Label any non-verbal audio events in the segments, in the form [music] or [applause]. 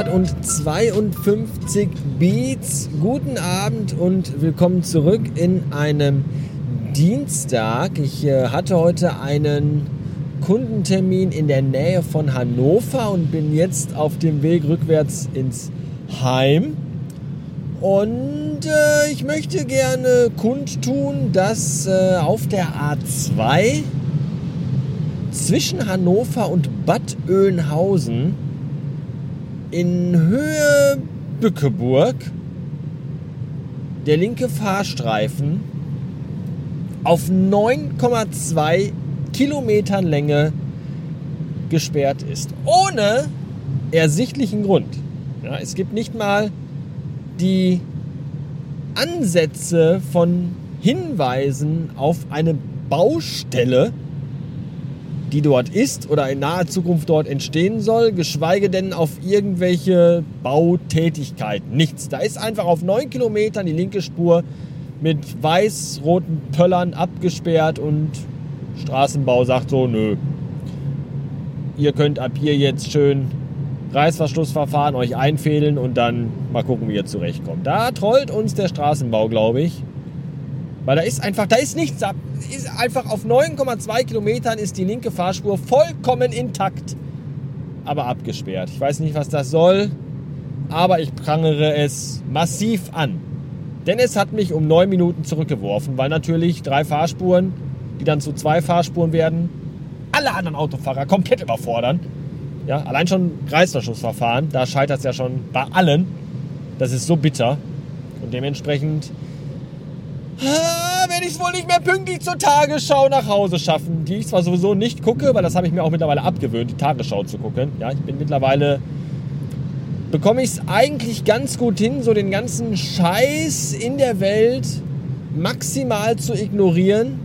252 Beats. Guten Abend und willkommen zurück in einem Dienstag. Ich äh, hatte heute einen Kundentermin in der Nähe von Hannover und bin jetzt auf dem Weg rückwärts ins Heim. Und äh, ich möchte gerne kundtun, dass äh, auf der A2 zwischen Hannover und Bad Oeynhausen in Höhe Bückeburg der linke Fahrstreifen auf 9,2 Kilometern Länge gesperrt ist. Ohne ersichtlichen Grund. Ja, es gibt nicht mal die Ansätze von Hinweisen auf eine Baustelle, die dort ist oder in naher Zukunft dort entstehen soll, geschweige denn auf irgendwelche Bautätigkeiten. Nichts. Da ist einfach auf neun Kilometern die linke Spur mit weiß-roten Pöllern abgesperrt und Straßenbau sagt so, nö. Ihr könnt ab hier jetzt schön Reißverschlussverfahren euch einfädeln und dann mal gucken, wie ihr zurechtkommt. Da trollt uns der Straßenbau, glaube ich. Weil da ist einfach, da ist nichts ab. Ist einfach auf 9,2 Kilometern ist die linke Fahrspur vollkommen intakt, aber abgesperrt. Ich weiß nicht, was das soll, aber ich prangere es massiv an. Denn es hat mich um neun Minuten zurückgeworfen, weil natürlich drei Fahrspuren, die dann zu zwei Fahrspuren werden, alle anderen Autofahrer komplett überfordern. Ja, allein schon Reißverschlussverfahren, da scheitert es ja schon bei allen. Das ist so bitter. Und dementsprechend werde ich es wohl nicht mehr pünktlich zur Tagesschau nach Hause schaffen. Die ich zwar sowieso nicht gucke, weil das habe ich mir auch mittlerweile abgewöhnt, die Tagesschau zu gucken. Ja, ich bin mittlerweile bekomme ich es eigentlich ganz gut hin, so den ganzen Scheiß in der Welt maximal zu ignorieren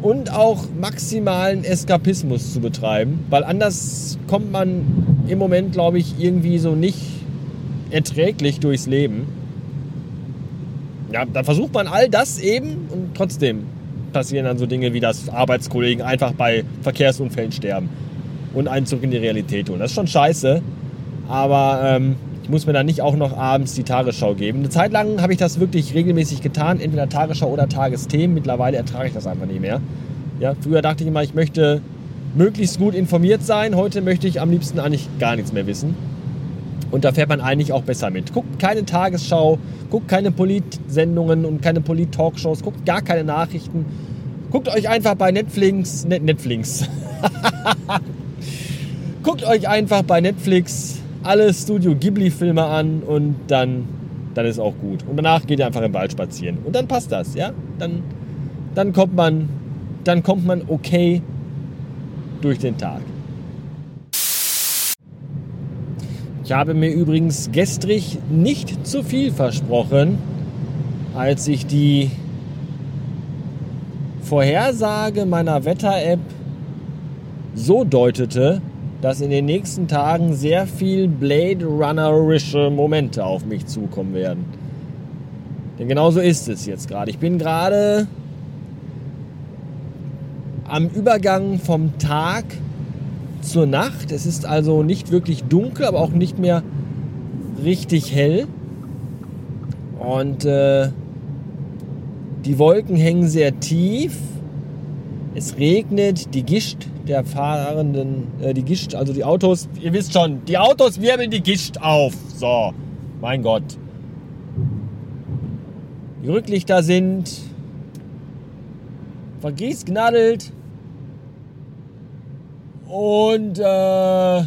und auch maximalen Eskapismus zu betreiben, weil anders kommt man im Moment, glaube ich, irgendwie so nicht erträglich durchs Leben ja, dann versucht man all das eben und trotzdem passieren dann so Dinge wie, dass Arbeitskollegen einfach bei Verkehrsunfällen sterben und einen zurück in die Realität holen. Das ist schon scheiße, aber ähm, ich muss mir dann nicht auch noch abends die Tagesschau geben. Eine Zeit lang habe ich das wirklich regelmäßig getan, entweder Tagesschau oder Tagesthemen. Mittlerweile ertrage ich das einfach nicht mehr. Ja, früher dachte ich immer, ich möchte möglichst gut informiert sein. Heute möchte ich am liebsten eigentlich gar nichts mehr wissen. Und da fährt man eigentlich auch besser mit. Guckt keine Tagesschau, guckt keine Polit-Sendungen und keine Polit-Talkshows, guckt gar keine Nachrichten. Guckt euch einfach bei Netflix, Net Netflix. [laughs] guckt euch einfach bei Netflix alle Studio Ghibli-Filme an und dann, dann ist auch gut. Und danach geht ihr einfach im Wald spazieren. Und dann passt das, ja? Dann, dann kommt man, dann kommt man okay durch den Tag. Ich habe mir übrigens gestrig nicht zu viel versprochen, als ich die Vorhersage meiner Wetter-App so deutete, dass in den nächsten Tagen sehr viel Blade Runnerische Momente auf mich zukommen werden. Denn genauso ist es jetzt gerade. Ich bin gerade am Übergang vom Tag zur Nacht. Es ist also nicht wirklich dunkel, aber auch nicht mehr richtig hell. Und äh, die Wolken hängen sehr tief. Es regnet, die Gischt der Fahrenden, äh, die Gischt, also die Autos, ihr wisst schon, die Autos wirbeln die Gischt auf. So, mein Gott. Die Rücklichter sind vergießgnadelt. Und äh,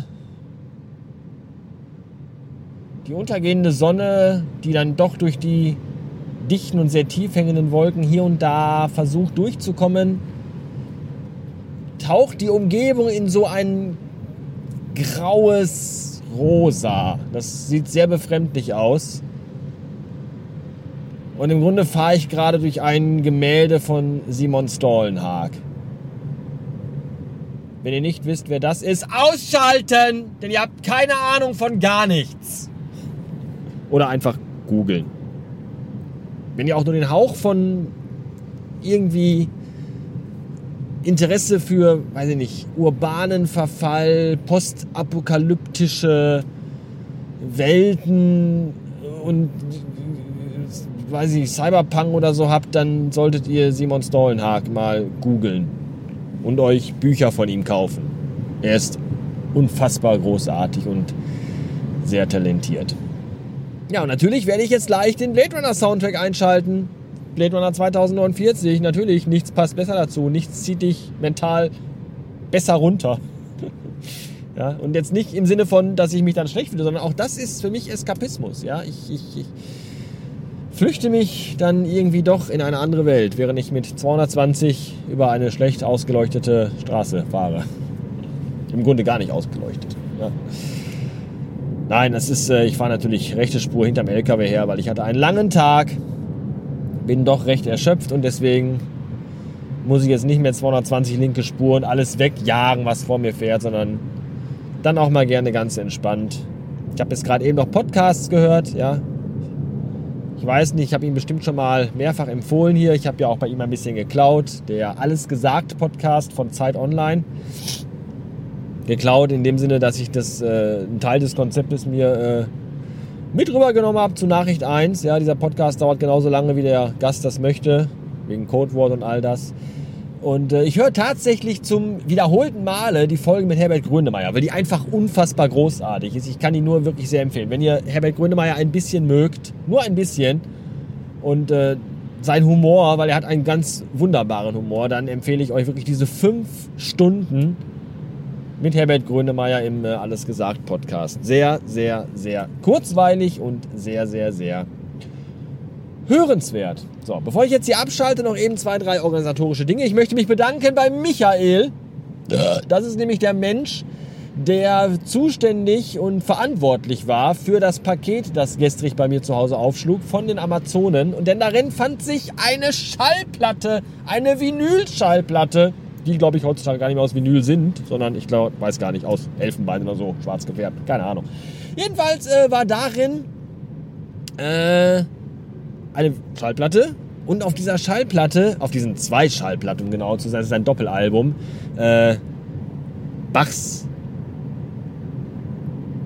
die untergehende Sonne, die dann doch durch die dichten und sehr tief hängenden Wolken hier und da versucht durchzukommen, taucht die Umgebung in so ein graues Rosa. Das sieht sehr befremdlich aus. Und im Grunde fahre ich gerade durch ein Gemälde von Simon Stollenhag. Wenn ihr nicht wisst, wer das ist, ausschalten! Denn ihr habt keine Ahnung von gar nichts. Oder einfach googeln. Wenn ihr auch nur den Hauch von irgendwie Interesse für, weiß ich nicht, urbanen Verfall, postapokalyptische Welten und weiß ich, Cyberpunk oder so habt, dann solltet ihr Simon Stollenhag mal googeln und euch Bücher von ihm kaufen. Er ist unfassbar großartig und sehr talentiert. Ja, und natürlich werde ich jetzt gleich den Blade Runner Soundtrack einschalten. Blade Runner 2049, natürlich, nichts passt besser dazu. Nichts zieht dich mental besser runter. [laughs] ja, und jetzt nicht im Sinne von, dass ich mich dann schlecht fühle, sondern auch das ist für mich Eskapismus. Ja, ich, ich, ich flüchte mich dann irgendwie doch in eine andere Welt, während ich mit 220 über eine schlecht ausgeleuchtete Straße fahre. Im Grunde gar nicht ausgeleuchtet. Ja. Nein, das ist, äh, ich fahre natürlich rechte Spur hinterm LKW her, weil ich hatte einen langen Tag, bin doch recht erschöpft und deswegen muss ich jetzt nicht mehr 220 linke Spur und alles wegjagen, was vor mir fährt, sondern dann auch mal gerne ganz entspannt. Ich habe jetzt gerade eben noch Podcasts gehört, ja, ich weiß nicht, ich habe ihn bestimmt schon mal mehrfach empfohlen hier. Ich habe ja auch bei ihm ein bisschen geklaut. Der Alles gesagt Podcast von Zeit Online. Geklaut in dem Sinne, dass ich das, äh, einen Teil des Konzeptes mir äh, mit rübergenommen habe zu Nachricht 1. Ja, dieser Podcast dauert genauso lange, wie der Gast das möchte, wegen Codewort und all das. Und äh, ich höre tatsächlich zum wiederholten Male die Folge mit Herbert Grönemeyer, weil die einfach unfassbar großartig ist. Ich kann die nur wirklich sehr empfehlen. Wenn ihr Herbert Grönemeyer ein bisschen mögt, nur ein bisschen, und äh, sein Humor, weil er hat einen ganz wunderbaren Humor, dann empfehle ich euch wirklich diese fünf Stunden mit Herbert Grönemeyer im äh, Alles gesagt Podcast. Sehr, sehr, sehr kurzweilig und sehr, sehr, sehr hörenswert. So, bevor ich jetzt hier abschalte, noch eben zwei, drei organisatorische Dinge. Ich möchte mich bedanken bei Michael. Das ist nämlich der Mensch, der zuständig und verantwortlich war für das Paket, das gestrig bei mir zu Hause aufschlug, von den Amazonen. Und denn darin fand sich eine Schallplatte, eine Vinylschallplatte, die glaube ich heutzutage gar nicht mehr aus Vinyl sind, sondern ich glaube, weiß gar nicht, aus Elfenbein oder so, schwarz gefärbt, keine Ahnung. Jedenfalls äh, war darin äh, eine Schallplatte und auf dieser Schallplatte, auf diesen zwei Schallplatten, um genau zu sein, das ist ein Doppelalbum, äh, Bachs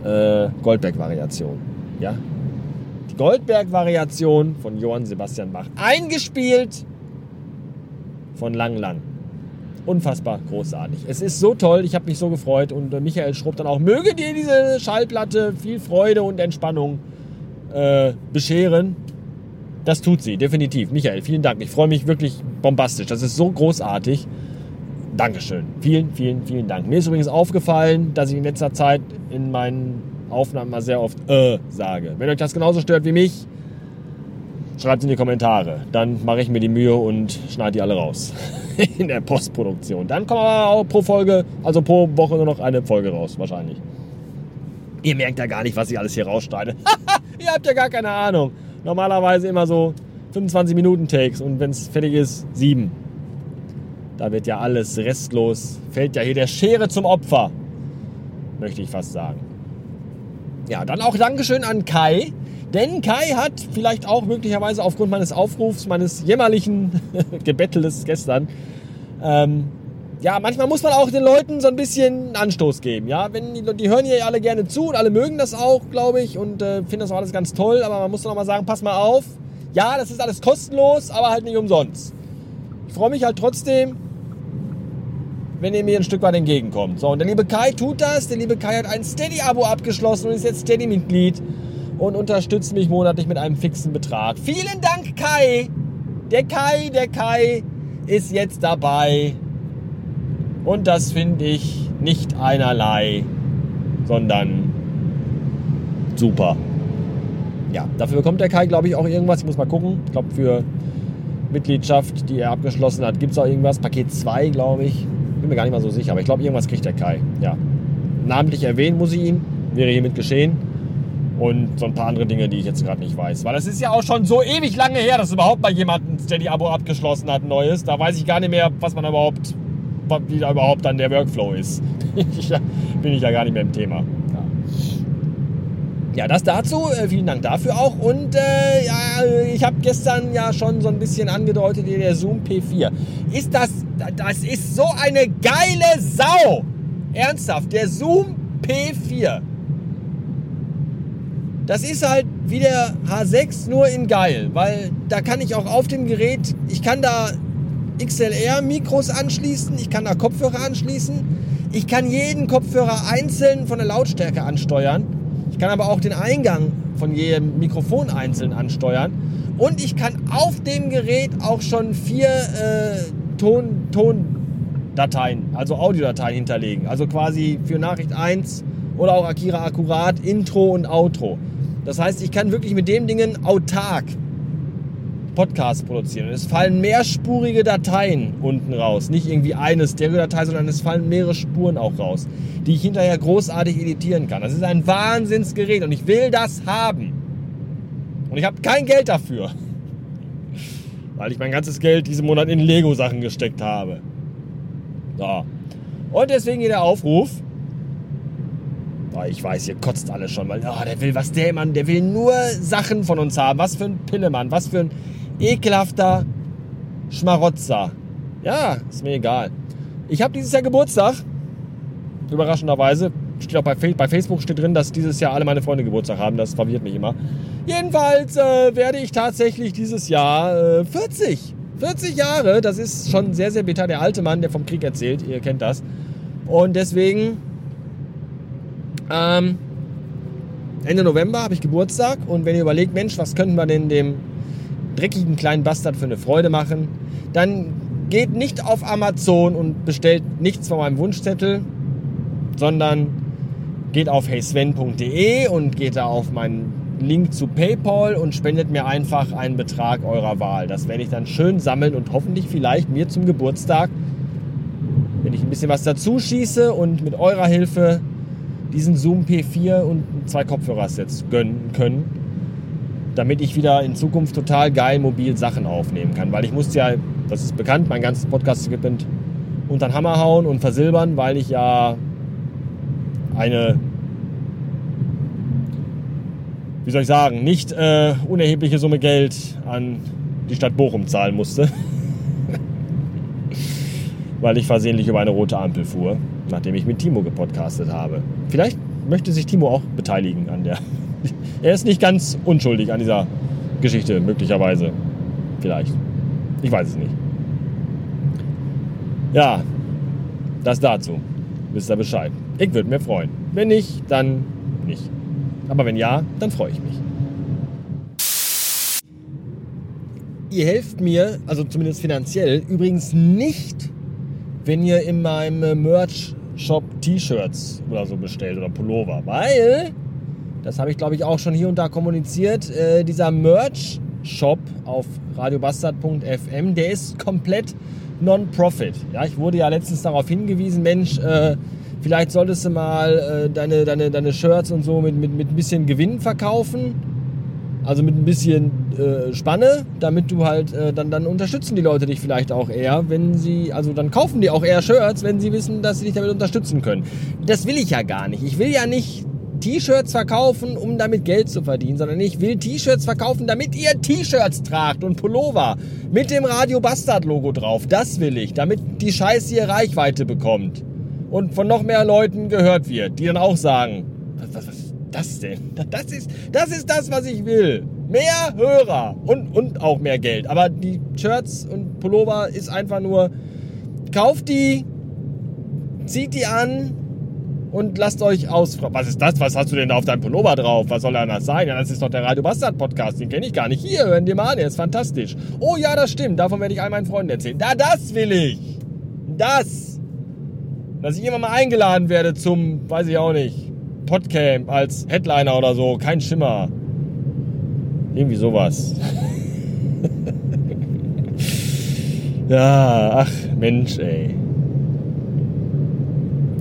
äh, Goldberg-Variation. Ja? Die Goldberg-Variation von Johann Sebastian Bach. Eingespielt von Lang Lang. Unfassbar großartig. Es ist so toll, ich habe mich so gefreut und äh, Michael schrob dann auch, möge dir diese Schallplatte viel Freude und Entspannung äh, bescheren. Das tut sie, definitiv. Michael, vielen Dank. Ich freue mich wirklich bombastisch. Das ist so großartig. Dankeschön. Vielen, vielen, vielen Dank. Mir ist übrigens aufgefallen, dass ich in letzter Zeit in meinen Aufnahmen mal sehr oft äh sage. Wenn euch das genauso stört wie mich, schreibt es in die Kommentare. Dann mache ich mir die Mühe und schneide die alle raus. [laughs] in der Postproduktion. Dann kommt aber auch pro Folge, also pro Woche nur noch eine Folge raus, wahrscheinlich. Ihr merkt ja gar nicht, was ich alles hier rausschneide. [laughs] Ihr habt ja gar keine Ahnung normalerweise immer so 25 Minuten Takes und wenn es fertig ist, sieben. Da wird ja alles restlos, fällt ja hier der Schere zum Opfer, möchte ich fast sagen. Ja, dann auch Dankeschön an Kai, denn Kai hat vielleicht auch möglicherweise aufgrund meines Aufrufs, meines jämmerlichen [laughs] Gebettels gestern, ähm, ja, manchmal muss man auch den Leuten so ein bisschen Anstoß geben. Ja, wenn die, die hören ja alle gerne zu und alle mögen das auch, glaube ich, und äh, finden das auch alles ganz toll. Aber man muss dann auch mal sagen, pass mal auf. Ja, das ist alles kostenlos, aber halt nicht umsonst. Ich freue mich halt trotzdem, wenn ihr mir ein Stück weit entgegenkommt. So, und der liebe Kai tut das. Der liebe Kai hat ein Steady-Abo abgeschlossen und ist jetzt Steady-Mitglied und unterstützt mich monatlich mit einem fixen Betrag. Vielen Dank, Kai! Der Kai, der Kai ist jetzt dabei und das finde ich nicht einerlei, sondern super. Ja, dafür bekommt der Kai, glaube ich, auch irgendwas. Ich muss mal gucken. Ich glaube, für Mitgliedschaft, die er abgeschlossen hat, gibt es auch irgendwas. Paket 2, glaube ich. Bin mir gar nicht mal so sicher, aber ich glaube, irgendwas kriegt der Kai. Ja. Namentlich erwähnen muss ich ihn. Wäre hiermit geschehen. Und so ein paar andere Dinge, die ich jetzt gerade nicht weiß. Weil das ist ja auch schon so ewig lange her, dass überhaupt mal jemand ein Steady-Abo abgeschlossen hat, ein neues. Da weiß ich gar nicht mehr, was man überhaupt wie da überhaupt dann der Workflow ist. [laughs] Bin ich ja gar nicht mehr im Thema. Ja, das dazu. Äh, vielen Dank dafür auch. Und äh, ja, ich habe gestern ja schon so ein bisschen angedeutet, der Zoom P4. Ist das, das ist so eine geile Sau. Ernsthaft, der Zoom P4. Das ist halt wie der H6 nur in geil, weil da kann ich auch auf dem Gerät, ich kann da XLR-Mikros anschließen, ich kann da Kopfhörer anschließen, ich kann jeden Kopfhörer einzeln von der Lautstärke ansteuern, ich kann aber auch den Eingang von jedem Mikrofon einzeln ansteuern und ich kann auf dem Gerät auch schon vier äh, Ton, Tondateien, also Audiodateien hinterlegen, also quasi für Nachricht 1 oder auch Akira Akkurat, Intro und Outro. Das heißt, ich kann wirklich mit dem Dingen autark Podcasts produzieren. es fallen mehrspurige Dateien unten raus. Nicht irgendwie eine Stereo-Datei, sondern es fallen mehrere Spuren auch raus, die ich hinterher großartig editieren kann. Das ist ein Wahnsinnsgerät und ich will das haben. Und ich habe kein Geld dafür. [laughs] Weil ich mein ganzes Geld diesen Monat in Lego-Sachen gesteckt habe. So. Und deswegen hier der Aufruf. Ich weiß, ihr kotzt alle schon, weil oh, der will was, der Mann, der will nur Sachen von uns haben. Was für ein Pillemann, was für ein ekelhafter Schmarotzer. Ja, ist mir egal. Ich habe dieses Jahr Geburtstag. Überraschenderweise. Steht auch bei, bei, Facebook steht drin, dass dieses Jahr alle meine Freunde Geburtstag haben. Das verwirrt mich immer. Jedenfalls äh, werde ich tatsächlich dieses Jahr äh, 40. 40 Jahre, das ist schon sehr, sehr bitter. Der alte Mann, der vom Krieg erzählt, ihr kennt das. Und deswegen, ähm, Ende November habe ich Geburtstag. Und wenn ihr überlegt, Mensch, was könnten wir denn dem dreckigen kleinen Bastard für eine Freude machen, dann geht nicht auf Amazon und bestellt nichts von meinem Wunschzettel, sondern geht auf heysven.de und geht da auf meinen Link zu PayPal und spendet mir einfach einen Betrag eurer Wahl. Das werde ich dann schön sammeln und hoffentlich vielleicht mir zum Geburtstag, wenn ich ein bisschen was dazu schieße und mit eurer Hilfe diesen Zoom P4 und zwei Kopfhörersets gönnen können damit ich wieder in Zukunft total geil mobil Sachen aufnehmen kann. Weil ich musste ja, das ist bekannt, mein ganzes Podcast-Equipment unter den Hammer hauen und versilbern, weil ich ja eine, wie soll ich sagen, nicht äh, unerhebliche Summe Geld an die Stadt Bochum zahlen musste. [laughs] weil ich versehentlich über eine rote Ampel fuhr, nachdem ich mit Timo gepodcastet habe. Vielleicht möchte sich Timo auch beteiligen an der [laughs] er ist nicht ganz unschuldig an dieser Geschichte, möglicherweise. Vielleicht. Ich weiß es nicht. Ja, das dazu. Wisst ihr Bescheid. Ich würde mir freuen. Wenn nicht, dann nicht. Aber wenn ja, dann freue ich mich. Ihr helft mir, also zumindest finanziell, übrigens nicht, wenn ihr in meinem Merch-Shop T-Shirts oder so bestellt oder Pullover. Weil das habe ich, glaube ich, auch schon hier und da kommuniziert. Äh, dieser Merch-Shop auf radiobastard.fm, der ist komplett non-profit. Ja, ich wurde ja letztens darauf hingewiesen, Mensch, äh, vielleicht solltest du mal äh, deine, deine, deine Shirts und so mit, mit, mit ein bisschen Gewinn verkaufen. Also mit ein bisschen äh, Spanne, damit du halt, äh, dann, dann unterstützen die Leute dich vielleicht auch eher, wenn sie, also dann kaufen die auch eher Shirts, wenn sie wissen, dass sie dich damit unterstützen können. Das will ich ja gar nicht. Ich will ja nicht T-Shirts verkaufen, um damit Geld zu verdienen, sondern ich will T-Shirts verkaufen, damit ihr T-Shirts tragt und Pullover mit dem Radio Bastard Logo drauf. Das will ich, damit die Scheiße hier Reichweite bekommt und von noch mehr Leuten gehört wird, die dann auch sagen, was, was, was ist das denn? Das ist, das ist das, was ich will. Mehr Hörer und, und auch mehr Geld. Aber die Shirts und Pullover ist einfach nur, kauft die, zieht die an, und lasst euch ausfragen. Was ist das? Was hast du denn da auf deinem Pullover drauf? Was soll das sein? Ja, das ist doch der Radio Bastard Podcast. Den kenne ich gar nicht. Hier, hören dir mal an. Der ist fantastisch. Oh ja, das stimmt. Davon werde ich all meinen Freunden erzählen. Da, das will ich. Das. Dass ich immer mal eingeladen werde zum, weiß ich auch nicht, Podcamp als Headliner oder so. Kein Schimmer. Irgendwie sowas. [laughs] ja, ach Mensch, ey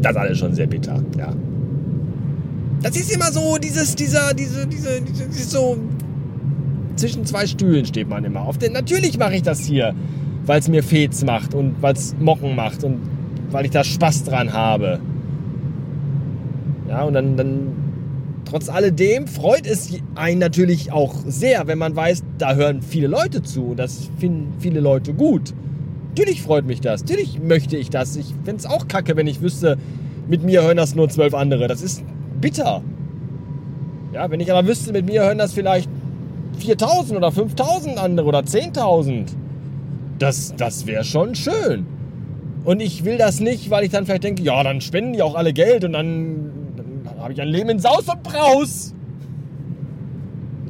das alles schon sehr bitter, ja. Das ist immer so, dieses, dieser, diese, diese, diese so zwischen zwei Stühlen steht man immer. Auf den, natürlich mache ich das hier, weil es mir Fets macht und weil es Mocken macht und weil ich da Spaß dran habe. Ja, und dann, dann trotz alledem freut es einen natürlich auch sehr, wenn man weiß, da hören viele Leute zu und das finden viele Leute gut. Natürlich freut mich das. Natürlich möchte ich das. Ich fände es auch kacke, wenn ich wüsste, mit mir hören das nur zwölf andere. Das ist bitter. Ja, wenn ich aber wüsste, mit mir hören das vielleicht 4000 oder 5000 andere oder 10.000. Das, das wäre schon schön. Und ich will das nicht, weil ich dann vielleicht denke, ja, dann spenden die auch alle Geld und dann, dann habe ich ein Leben in Saus und Braus.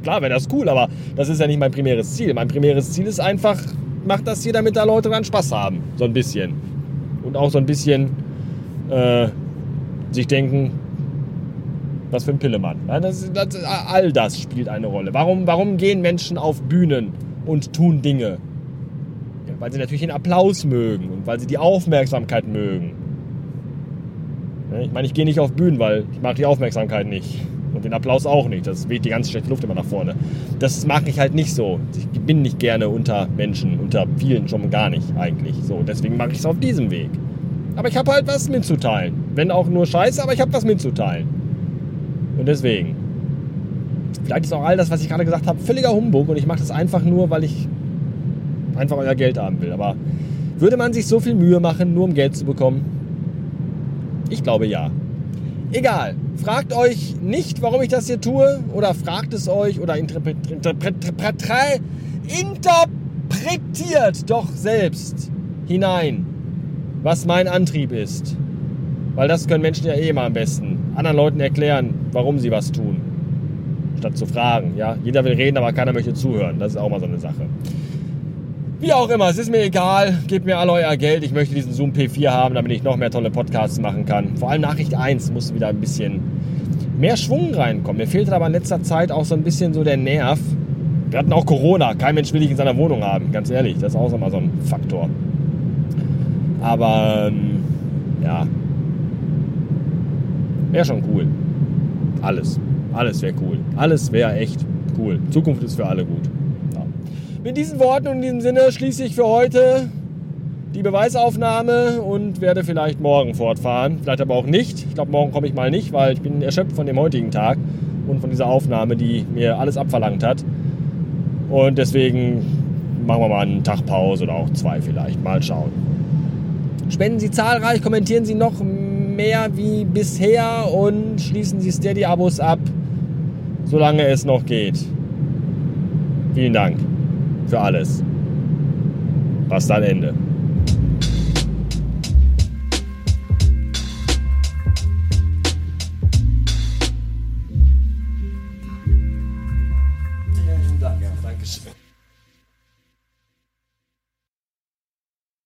Klar wäre das cool, aber das ist ja nicht mein primäres Ziel. Mein primäres Ziel ist einfach, macht das hier, damit da Leute dran Spaß haben. So ein bisschen. Und auch so ein bisschen äh, sich denken, was für ein Pillemann. Ja, das, das, all das spielt eine Rolle. Warum, warum gehen Menschen auf Bühnen und tun Dinge? Ja, weil sie natürlich den Applaus mögen und weil sie die Aufmerksamkeit mögen. Ja, ich meine, ich gehe nicht auf Bühnen, weil ich mag die Aufmerksamkeit nicht. Und den Applaus auch nicht. Das weht die ganze schlechte Luft immer nach vorne. Das mag ich halt nicht so. Ich bin nicht gerne unter Menschen, unter vielen schon gar nicht eigentlich. So, deswegen mache ich es auf diesem Weg. Aber ich habe halt was mitzuteilen. Wenn auch nur Scheiße, aber ich habe was mitzuteilen. Und deswegen. Vielleicht ist auch all das, was ich gerade gesagt habe, völliger Humbug und ich mache das einfach nur, weil ich einfach euer Geld haben will. Aber würde man sich so viel Mühe machen, nur um Geld zu bekommen? Ich glaube ja. Egal. Fragt euch nicht, warum ich das hier tue, oder fragt es euch oder interpretiert doch selbst hinein, was mein Antrieb ist. Weil das können Menschen ja eh immer am besten. Anderen Leuten erklären, warum sie was tun. Statt zu fragen. Ja? Jeder will reden, aber keiner möchte zuhören. Das ist auch mal so eine Sache. Wie auch immer, es ist mir egal. Gebt mir alle euer Geld. Ich möchte diesen Zoom P4 haben, damit ich noch mehr tolle Podcasts machen kann. Vor allem Nachricht 1 muss wieder ein bisschen mehr Schwung reinkommen. Mir fehlt aber in letzter Zeit auch so ein bisschen so der Nerv. Wir hatten auch Corona. Kein Mensch will dich in seiner Wohnung haben, ganz ehrlich. Das ist auch immer so ein Faktor. Aber ähm, ja, wäre schon cool. Alles. Alles wäre cool. Alles wäre echt cool. Zukunft ist für alle gut. Mit diesen Worten und in diesem Sinne schließe ich für heute die Beweisaufnahme und werde vielleicht morgen fortfahren. Vielleicht aber auch nicht. Ich glaube, morgen komme ich mal nicht, weil ich bin erschöpft von dem heutigen Tag und von dieser Aufnahme, die mir alles abverlangt hat. Und deswegen machen wir mal einen Tag Pause oder auch zwei vielleicht. Mal schauen. Spenden Sie zahlreich, kommentieren Sie noch mehr wie bisher und schließen Sie Steady-Abos ab, solange es noch geht. Vielen Dank für alles. Was dann Ende.